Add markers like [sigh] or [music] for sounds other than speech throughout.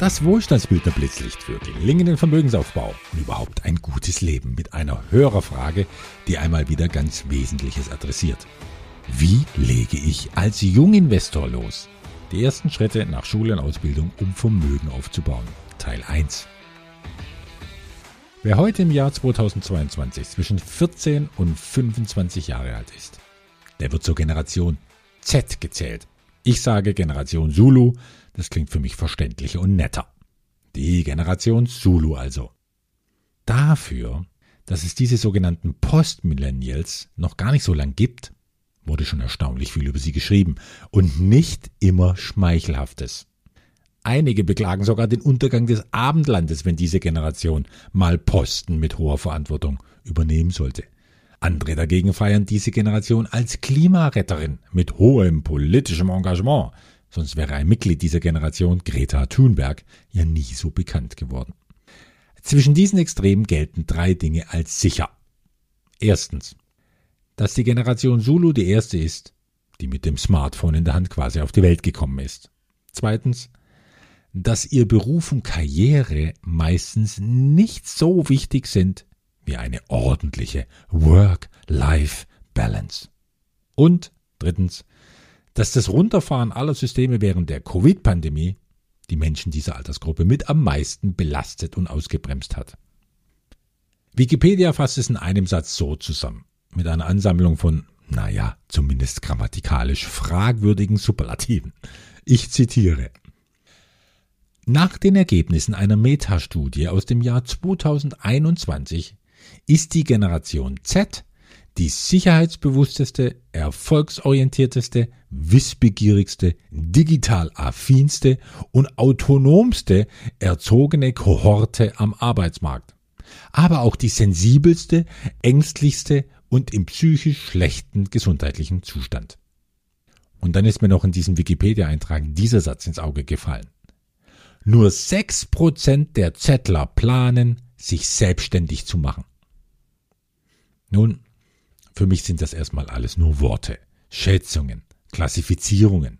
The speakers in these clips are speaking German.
Das Wohlstandsbildner Blitzlicht für gelingenden Vermögensaufbau und überhaupt ein gutes Leben mit einer Hörerfrage, die einmal wieder ganz Wesentliches adressiert. Wie lege ich als Junginvestor los? Die ersten Schritte nach Schule und Ausbildung, um Vermögen aufzubauen. Teil 1. Wer heute im Jahr 2022 zwischen 14 und 25 Jahre alt ist, der wird zur Generation Z gezählt. Ich sage Generation Zulu, das klingt für mich verständlicher und netter. Die Generation Zulu also. Dafür, dass es diese sogenannten Postmillennials noch gar nicht so lang gibt, wurde schon erstaunlich viel über sie geschrieben und nicht immer schmeichelhaftes. Einige beklagen sogar den Untergang des Abendlandes, wenn diese Generation mal Posten mit hoher Verantwortung übernehmen sollte. Andere dagegen feiern diese Generation als Klimaretterin mit hohem politischem Engagement, sonst wäre ein Mitglied dieser Generation, Greta Thunberg, ja nie so bekannt geworden. Zwischen diesen Extremen gelten drei Dinge als sicher. Erstens, dass die Generation Zulu die erste ist, die mit dem Smartphone in der Hand quasi auf die Welt gekommen ist. Zweitens, dass ihr Beruf und Karriere meistens nicht so wichtig sind wie eine ordentliche Work-Life-Balance. Und drittens, dass das Runterfahren aller Systeme während der Covid-Pandemie die Menschen dieser Altersgruppe mit am meisten belastet und ausgebremst hat. Wikipedia fasst es in einem Satz so zusammen, mit einer Ansammlung von, naja, zumindest grammatikalisch fragwürdigen Superlativen. Ich zitiere. Nach den Ergebnissen einer Metastudie aus dem Jahr 2021 ist die Generation Z die sicherheitsbewussteste, erfolgsorientierteste, wissbegierigste, digital affinste und autonomste erzogene Kohorte am Arbeitsmarkt. Aber auch die sensibelste, ängstlichste und im psychisch schlechten gesundheitlichen Zustand. Und dann ist mir noch in diesem Wikipedia-Eintrag dieser Satz ins Auge gefallen. Nur sechs Prozent der Zettler planen, sich selbstständig zu machen. Nun, für mich sind das erstmal alles nur Worte, Schätzungen, Klassifizierungen.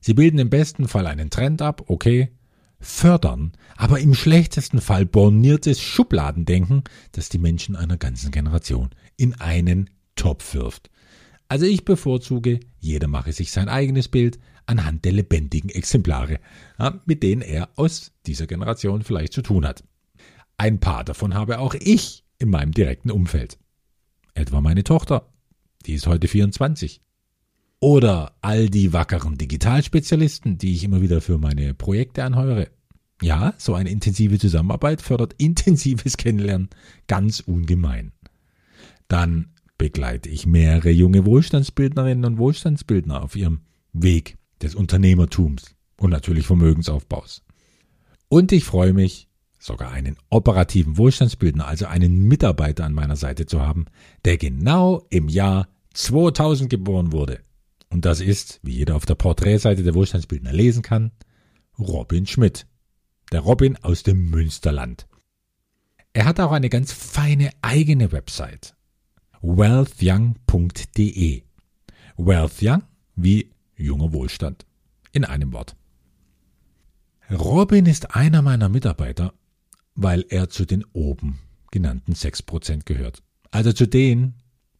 Sie bilden im besten Fall einen Trend ab, okay, fördern, aber im schlechtesten Fall borniertes Schubladendenken, das die Menschen einer ganzen Generation in einen Topf wirft. Also ich bevorzuge, jeder mache sich sein eigenes Bild anhand der lebendigen Exemplare, mit denen er aus dieser Generation vielleicht zu tun hat. Ein paar davon habe auch ich in meinem direkten Umfeld. Etwa meine Tochter, die ist heute 24. Oder all die wackeren Digitalspezialisten, die ich immer wieder für meine Projekte anheuere. Ja, so eine intensive Zusammenarbeit fördert intensives Kennenlernen ganz ungemein. Dann begleite ich mehrere junge Wohlstandsbildnerinnen und Wohlstandsbildner auf ihrem Weg des Unternehmertums und natürlich Vermögensaufbaus. Und ich freue mich, sogar einen operativen Wohlstandsbildner, also einen Mitarbeiter an meiner Seite zu haben, der genau im Jahr 2000 geboren wurde. Und das ist, wie jeder auf der Porträtseite der Wohlstandsbildner lesen kann, Robin Schmidt. Der Robin aus dem Münsterland. Er hat auch eine ganz feine eigene Website. wealthyoung.de. Wealthyoung wie junger Wohlstand. In einem Wort. Robin ist einer meiner Mitarbeiter weil er zu den oben genannten 6% gehört. Also zu denen,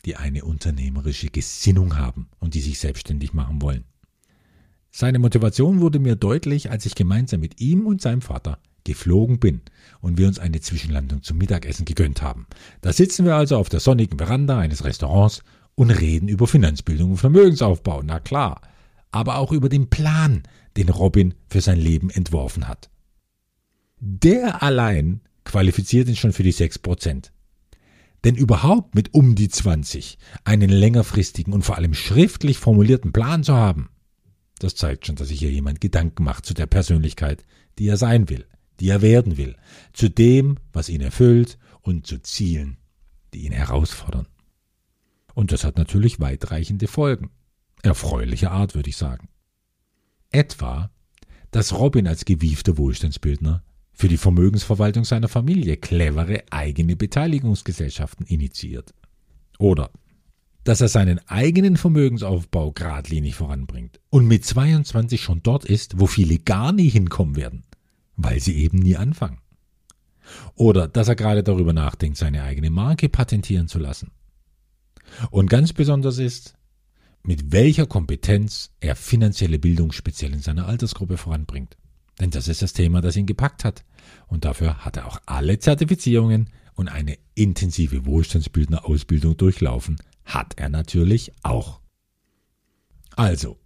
die eine unternehmerische Gesinnung haben und die sich selbstständig machen wollen. Seine Motivation wurde mir deutlich, als ich gemeinsam mit ihm und seinem Vater geflogen bin und wir uns eine Zwischenlandung zum Mittagessen gegönnt haben. Da sitzen wir also auf der sonnigen Veranda eines Restaurants und reden über Finanzbildung und Vermögensaufbau, na klar, aber auch über den Plan, den Robin für sein Leben entworfen hat. Der allein qualifiziert ihn schon für die 6%. Denn überhaupt mit um die 20 einen längerfristigen und vor allem schriftlich formulierten Plan zu haben, das zeigt schon, dass sich hier jemand Gedanken macht zu der Persönlichkeit, die er sein will, die er werden will, zu dem, was ihn erfüllt und zu Zielen, die ihn herausfordern. Und das hat natürlich weitreichende Folgen. Erfreulicher Art, würde ich sagen. Etwa, dass Robin als gewiefter Wohlstandsbildner für die Vermögensverwaltung seiner Familie clevere eigene Beteiligungsgesellschaften initiiert. Oder dass er seinen eigenen Vermögensaufbau geradlinig voranbringt und mit 22 schon dort ist, wo viele gar nie hinkommen werden. weil sie eben nie anfangen. Oder dass er gerade darüber nachdenkt, seine eigene Marke patentieren zu lassen. Und ganz besonders ist, mit welcher Kompetenz er finanzielle Bildung speziell in seiner Altersgruppe voranbringt. Denn das ist das Thema, das ihn gepackt hat. Und dafür hat er auch alle Zertifizierungen und eine intensive Wohlstandsbildner-Ausbildung durchlaufen. Hat er natürlich auch. Also,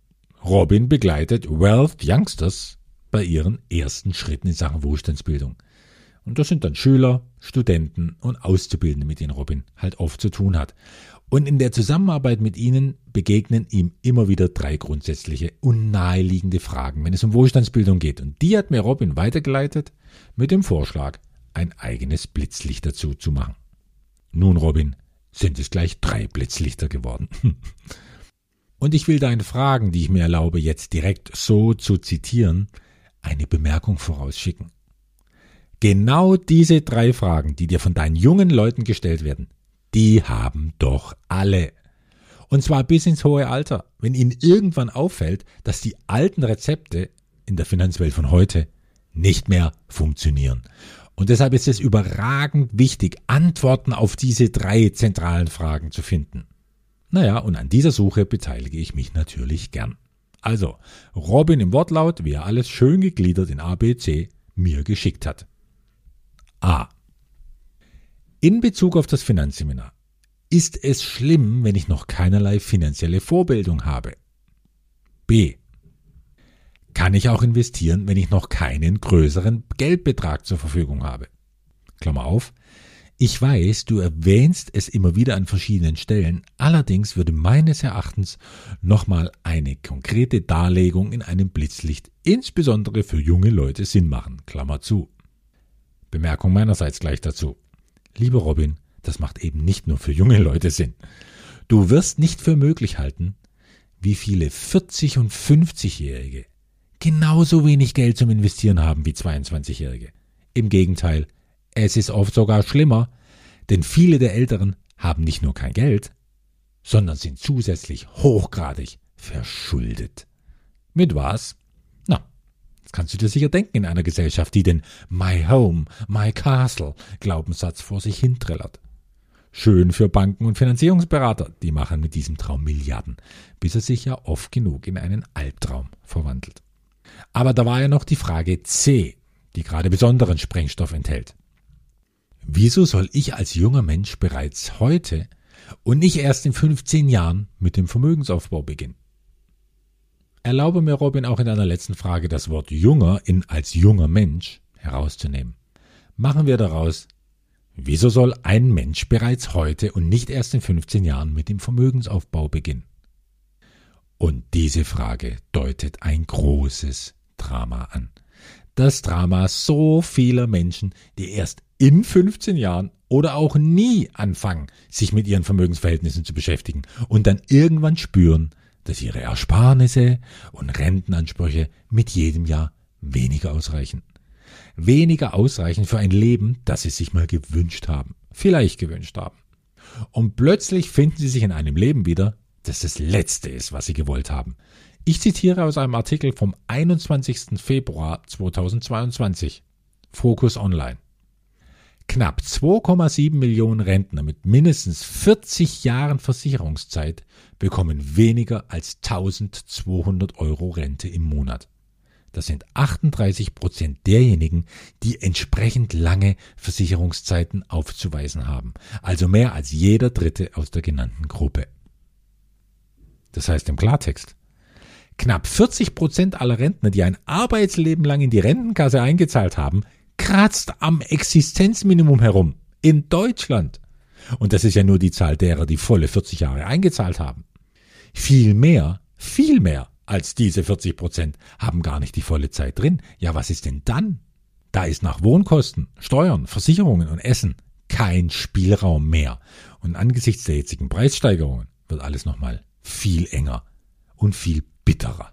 Robin begleitet Wealth Youngsters bei ihren ersten Schritten in Sachen Wohlstandsbildung. Und das sind dann Schüler, Studenten und Auszubildende, mit denen Robin halt oft zu tun hat. Und in der Zusammenarbeit mit ihnen begegnen ihm immer wieder drei grundsätzliche und naheliegende Fragen, wenn es um Wohlstandsbildung geht. Und die hat mir Robin weitergeleitet mit dem Vorschlag, ein eigenes Blitzlicht dazu zu machen. Nun, Robin, sind es gleich drei Blitzlichter geworden. [laughs] Und ich will deinen Fragen, die ich mir erlaube, jetzt direkt so zu zitieren, eine Bemerkung vorausschicken. Genau diese drei Fragen, die dir von deinen jungen Leuten gestellt werden, die haben doch alle. Und zwar bis ins hohe Alter, wenn ihnen irgendwann auffällt, dass die alten Rezepte in der Finanzwelt von heute nicht mehr funktionieren. Und deshalb ist es überragend wichtig, Antworten auf diese drei zentralen Fragen zu finden. Naja, und an dieser Suche beteilige ich mich natürlich gern. Also, Robin im Wortlaut, wie er alles schön gegliedert in A, B, C mir geschickt hat. A. In Bezug auf das Finanzseminar. Ist es schlimm, wenn ich noch keinerlei finanzielle Vorbildung habe? B. Kann ich auch investieren, wenn ich noch keinen größeren Geldbetrag zur Verfügung habe? Klammer auf. Ich weiß, du erwähnst es immer wieder an verschiedenen Stellen, allerdings würde meines Erachtens nochmal eine konkrete Darlegung in einem Blitzlicht insbesondere für junge Leute Sinn machen. Klammer zu. Bemerkung meinerseits gleich dazu. Lieber Robin, das macht eben nicht nur für junge Leute Sinn. Du wirst nicht für möglich halten, wie viele 40 und 50-Jährige genauso wenig Geld zum Investieren haben wie 22-Jährige. Im Gegenteil, es ist oft sogar schlimmer, denn viele der Älteren haben nicht nur kein Geld, sondern sind zusätzlich hochgradig verschuldet. Mit was? Das kannst du dir sicher denken in einer Gesellschaft, die den My Home, My Castle Glaubenssatz vor sich hinträllert. Schön für Banken und Finanzierungsberater, die machen mit diesem Traum Milliarden, bis er sich ja oft genug in einen Albtraum verwandelt. Aber da war ja noch die Frage C, die gerade besonderen Sprengstoff enthält. Wieso soll ich als junger Mensch bereits heute und nicht erst in 15 Jahren mit dem Vermögensaufbau beginnen? Erlaube mir, Robin, auch in deiner letzten Frage das Wort junger in als junger Mensch herauszunehmen. Machen wir daraus, wieso soll ein Mensch bereits heute und nicht erst in 15 Jahren mit dem Vermögensaufbau beginnen? Und diese Frage deutet ein großes Drama an. Das Drama so vieler Menschen, die erst in 15 Jahren oder auch nie anfangen, sich mit ihren Vermögensverhältnissen zu beschäftigen und dann irgendwann spüren, dass ihre Ersparnisse und Rentenansprüche mit jedem Jahr weniger ausreichen. Weniger ausreichen für ein Leben, das sie sich mal gewünscht haben, vielleicht gewünscht haben. Und plötzlich finden sie sich in einem Leben wieder, das das Letzte ist, was sie gewollt haben. Ich zitiere aus einem Artikel vom 21. Februar 2022. Focus Online. Knapp 2,7 Millionen Rentner mit mindestens 40 Jahren Versicherungszeit bekommen weniger als 1200 Euro Rente im Monat. Das sind 38 Prozent derjenigen, die entsprechend lange Versicherungszeiten aufzuweisen haben, also mehr als jeder Dritte aus der genannten Gruppe. Das heißt im Klartext, knapp 40 Prozent aller Rentner, die ein Arbeitsleben lang in die Rentenkasse eingezahlt haben, kratzt am Existenzminimum herum. In Deutschland. Und das ist ja nur die Zahl derer, die volle 40 Jahre eingezahlt haben. Viel mehr, viel mehr als diese 40 Prozent haben gar nicht die volle Zeit drin. Ja, was ist denn dann? Da ist nach Wohnkosten, Steuern, Versicherungen und Essen kein Spielraum mehr. Und angesichts der jetzigen Preissteigerungen wird alles nochmal viel enger und viel bitterer.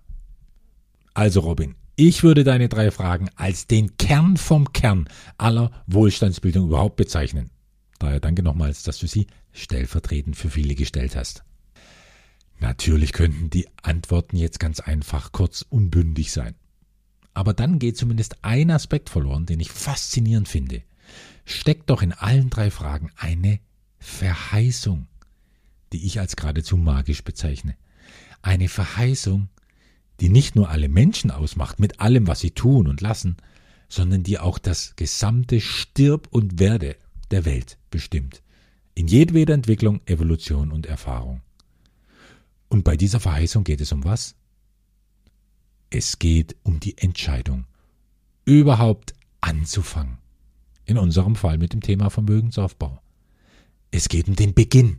Also Robin, ich würde deine drei Fragen als den Kern vom Kern aller Wohlstandsbildung überhaupt bezeichnen. Daher danke nochmals, dass du sie stellvertretend für viele gestellt hast. Natürlich könnten die Antworten jetzt ganz einfach, kurz, unbündig sein. Aber dann geht zumindest ein Aspekt verloren, den ich faszinierend finde. Steckt doch in allen drei Fragen eine Verheißung, die ich als geradezu magisch bezeichne. Eine Verheißung, die nicht nur alle Menschen ausmacht mit allem, was sie tun und lassen, sondern die auch das gesamte Stirb und Werde der Welt bestimmt. In jedweder Entwicklung, Evolution und Erfahrung. Und bei dieser Verheißung geht es um was? Es geht um die Entscheidung, überhaupt anzufangen. In unserem Fall mit dem Thema Vermögensaufbau. Es geht um den Beginn.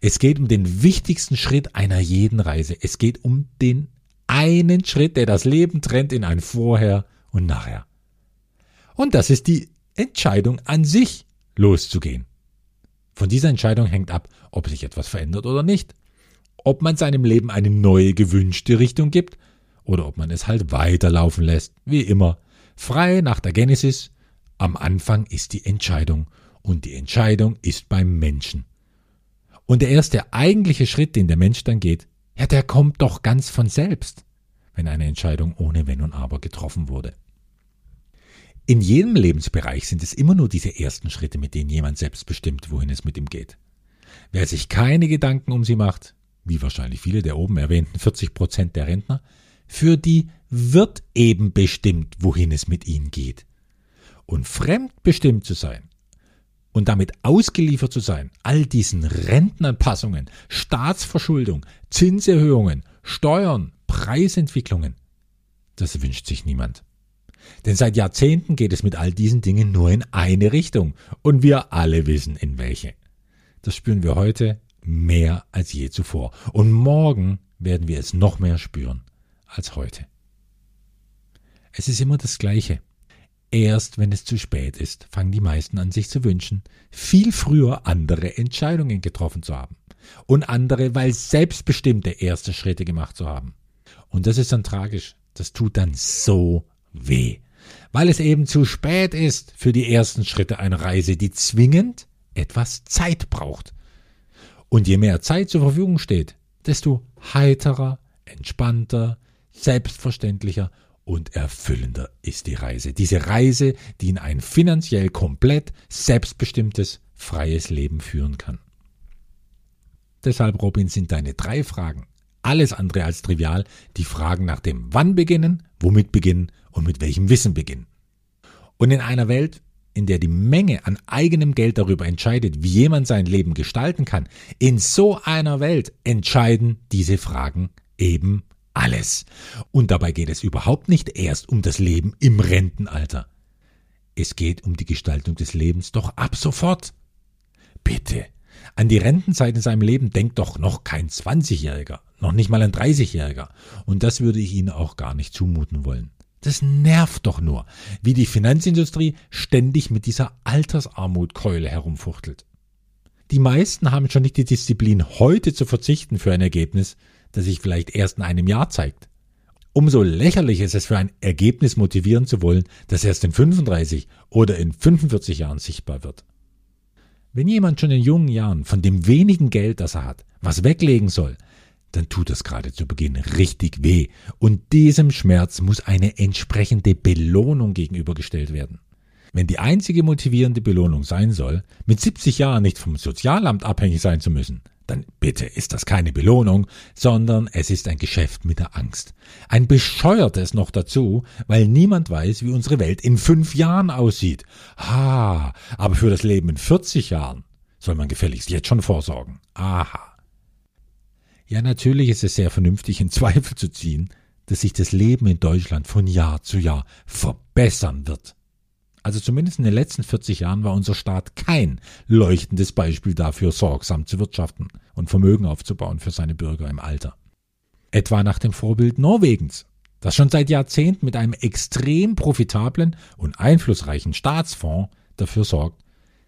Es geht um den wichtigsten Schritt einer jeden Reise. Es geht um den einen Schritt, der das Leben trennt in ein Vorher und Nachher. Und das ist die Entscheidung an sich, loszugehen. Von dieser Entscheidung hängt ab, ob sich etwas verändert oder nicht. Ob man seinem Leben eine neue gewünschte Richtung gibt oder ob man es halt weiterlaufen lässt, wie immer. Frei nach der Genesis. Am Anfang ist die Entscheidung und die Entscheidung ist beim Menschen. Und der erste eigentliche Schritt, den der Mensch dann geht, ja, der kommt doch ganz von selbst, wenn eine Entscheidung ohne Wenn und Aber getroffen wurde. In jedem Lebensbereich sind es immer nur diese ersten Schritte, mit denen jemand selbst bestimmt, wohin es mit ihm geht. Wer sich keine Gedanken um sie macht, wie wahrscheinlich viele der oben erwähnten 40 Prozent der Rentner, für die wird eben bestimmt, wohin es mit ihnen geht. Und fremdbestimmt zu sein und damit ausgeliefert zu sein, all diesen Rentenanpassungen, Staatsverschuldung, Zinserhöhungen, Steuern, Preisentwicklungen, das wünscht sich niemand. Denn seit Jahrzehnten geht es mit all diesen Dingen nur in eine Richtung und wir alle wissen in welche. Das spüren wir heute mehr als je zuvor und morgen werden wir es noch mehr spüren als heute. Es ist immer das Gleiche. Erst wenn es zu spät ist, fangen die meisten an sich zu wünschen, viel früher andere Entscheidungen getroffen zu haben und andere, weil selbstbestimmte erste Schritte gemacht zu haben. Und das ist dann tragisch. Das tut dann so weh, weil es eben zu spät ist für die ersten Schritte einer Reise, die zwingend etwas Zeit braucht. Und je mehr Zeit zur Verfügung steht, desto heiterer, entspannter, selbstverständlicher und erfüllender ist die Reise. Diese Reise, die in ein finanziell komplett selbstbestimmtes, freies Leben führen kann. Deshalb, Robin, sind deine drei Fragen alles andere als trivial, die Fragen nach dem Wann beginnen, womit beginnen und mit welchem Wissen beginnen. Und in einer Welt, in der die Menge an eigenem Geld darüber entscheidet, wie jemand sein Leben gestalten kann, in so einer Welt entscheiden diese Fragen eben alles. Und dabei geht es überhaupt nicht erst um das Leben im Rentenalter. Es geht um die Gestaltung des Lebens doch ab sofort. Bitte, an die Rentenzeit in seinem Leben denkt doch noch kein 20-Jähriger, noch nicht mal ein 30-Jähriger. Und das würde ich Ihnen auch gar nicht zumuten wollen. Das nervt doch nur, wie die Finanzindustrie ständig mit dieser Altersarmutkeule herumfuchtelt. Die meisten haben schon nicht die Disziplin, heute zu verzichten für ein Ergebnis, das sich vielleicht erst in einem Jahr zeigt. Umso lächerlicher ist es für ein Ergebnis motivieren zu wollen, das erst in 35 oder in 45 Jahren sichtbar wird. Wenn jemand schon in jungen Jahren von dem wenigen Geld, das er hat, was weglegen soll, dann tut das gerade zu Beginn richtig weh. Und diesem Schmerz muss eine entsprechende Belohnung gegenübergestellt werden. Wenn die einzige motivierende Belohnung sein soll, mit 70 Jahren nicht vom Sozialamt abhängig sein zu müssen, dann bitte ist das keine Belohnung, sondern es ist ein Geschäft mit der Angst. Ein bescheuertes noch dazu, weil niemand weiß, wie unsere Welt in fünf Jahren aussieht. Ha, aber für das Leben in 40 Jahren soll man gefälligst jetzt schon vorsorgen. Aha. Ja, natürlich ist es sehr vernünftig, in Zweifel zu ziehen, dass sich das Leben in Deutschland von Jahr zu Jahr verbessern wird. Also zumindest in den letzten 40 Jahren war unser Staat kein leuchtendes Beispiel dafür, sorgsam zu wirtschaften und Vermögen aufzubauen für seine Bürger im Alter. Etwa nach dem Vorbild Norwegens, das schon seit Jahrzehnten mit einem extrem profitablen und einflussreichen Staatsfonds dafür sorgt,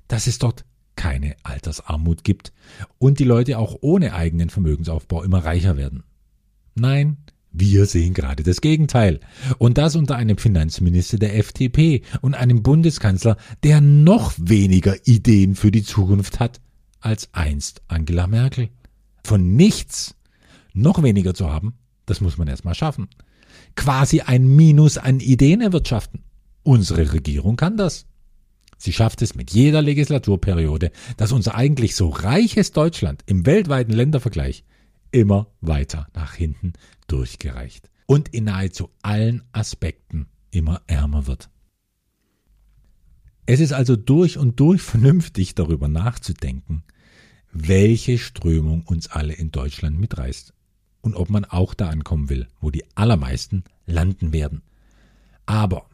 dass es dort keine Altersarmut gibt und die Leute auch ohne eigenen Vermögensaufbau immer reicher werden. Nein, wir sehen gerade das Gegenteil. Und das unter einem Finanzminister der FDP und einem Bundeskanzler, der noch weniger Ideen für die Zukunft hat als einst Angela Merkel. Von nichts noch weniger zu haben, das muss man erstmal schaffen. quasi ein Minus an Ideen erwirtschaften. Unsere Regierung kann das. Sie schafft es mit jeder Legislaturperiode, dass unser eigentlich so reiches Deutschland im weltweiten Ländervergleich immer weiter nach hinten durchgereicht und in nahezu allen Aspekten immer ärmer wird. Es ist also durch und durch vernünftig darüber nachzudenken, welche Strömung uns alle in Deutschland mitreißt und ob man auch da ankommen will, wo die allermeisten landen werden. Aber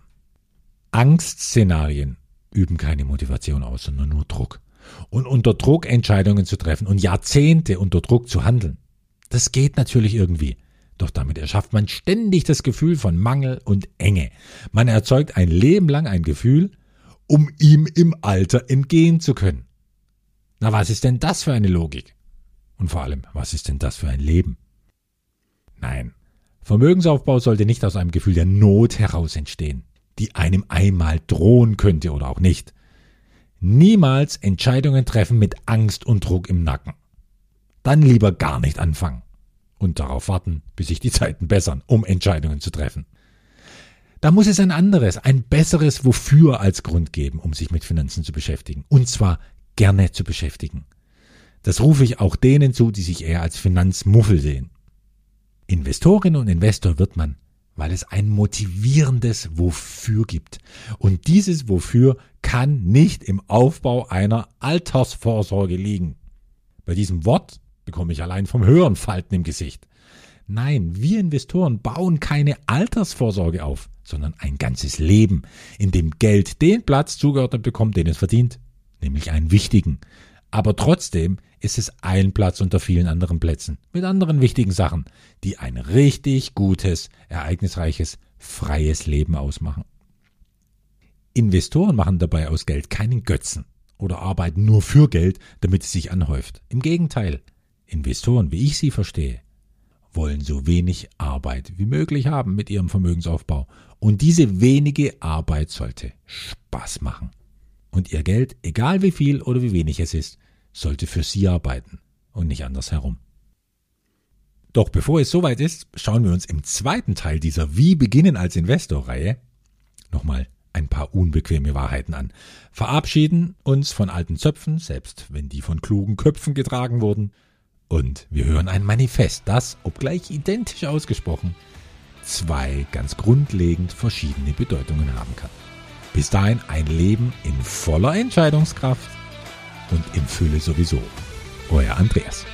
Angstszenarien üben keine Motivation aus, sondern nur Druck. Und unter Druck Entscheidungen zu treffen und Jahrzehnte unter Druck zu handeln, das geht natürlich irgendwie. Doch damit erschafft man ständig das Gefühl von Mangel und Enge. Man erzeugt ein Leben lang ein Gefühl, um ihm im Alter entgehen zu können. Na, was ist denn das für eine Logik? Und vor allem, was ist denn das für ein Leben? Nein, Vermögensaufbau sollte nicht aus einem Gefühl der Not heraus entstehen, die einem einmal drohen könnte oder auch nicht. Niemals Entscheidungen treffen mit Angst und Druck im Nacken. Dann lieber gar nicht anfangen und darauf warten, bis sich die Zeiten bessern, um Entscheidungen zu treffen. Da muss es ein anderes, ein besseres Wofür als Grund geben, um sich mit Finanzen zu beschäftigen. Und zwar gerne zu beschäftigen. Das rufe ich auch denen zu, die sich eher als Finanzmuffel sehen. Investorin und Investor wird man, weil es ein motivierendes Wofür gibt. Und dieses Wofür kann nicht im Aufbau einer Altersvorsorge liegen. Bei diesem Wort bekomme ich allein vom Hören Falten im Gesicht. Nein, wir Investoren bauen keine Altersvorsorge auf, sondern ein ganzes Leben, in dem Geld den Platz zugeordnet bekommt, den es verdient, nämlich einen wichtigen. Aber trotzdem ist es ein Platz unter vielen anderen Plätzen mit anderen wichtigen Sachen, die ein richtig gutes, ereignisreiches, freies Leben ausmachen. Investoren machen dabei aus Geld keinen Götzen oder arbeiten nur für Geld, damit es sich anhäuft. Im Gegenteil, Investoren, wie ich sie verstehe, wollen so wenig Arbeit wie möglich haben mit ihrem Vermögensaufbau. Und diese wenige Arbeit sollte Spaß machen. Und ihr Geld, egal wie viel oder wie wenig es ist, sollte für sie arbeiten und nicht andersherum. Doch bevor es soweit ist, schauen wir uns im zweiten Teil dieser Wie beginnen als Investor-Reihe nochmal ein paar unbequeme Wahrheiten an. Verabschieden uns von alten Zöpfen, selbst wenn die von klugen Köpfen getragen wurden, und wir hören ein Manifest, das, obgleich identisch ausgesprochen, zwei ganz grundlegend verschiedene Bedeutungen haben kann. Bis dahin ein Leben in voller Entscheidungskraft und in Fülle sowieso. Euer Andreas.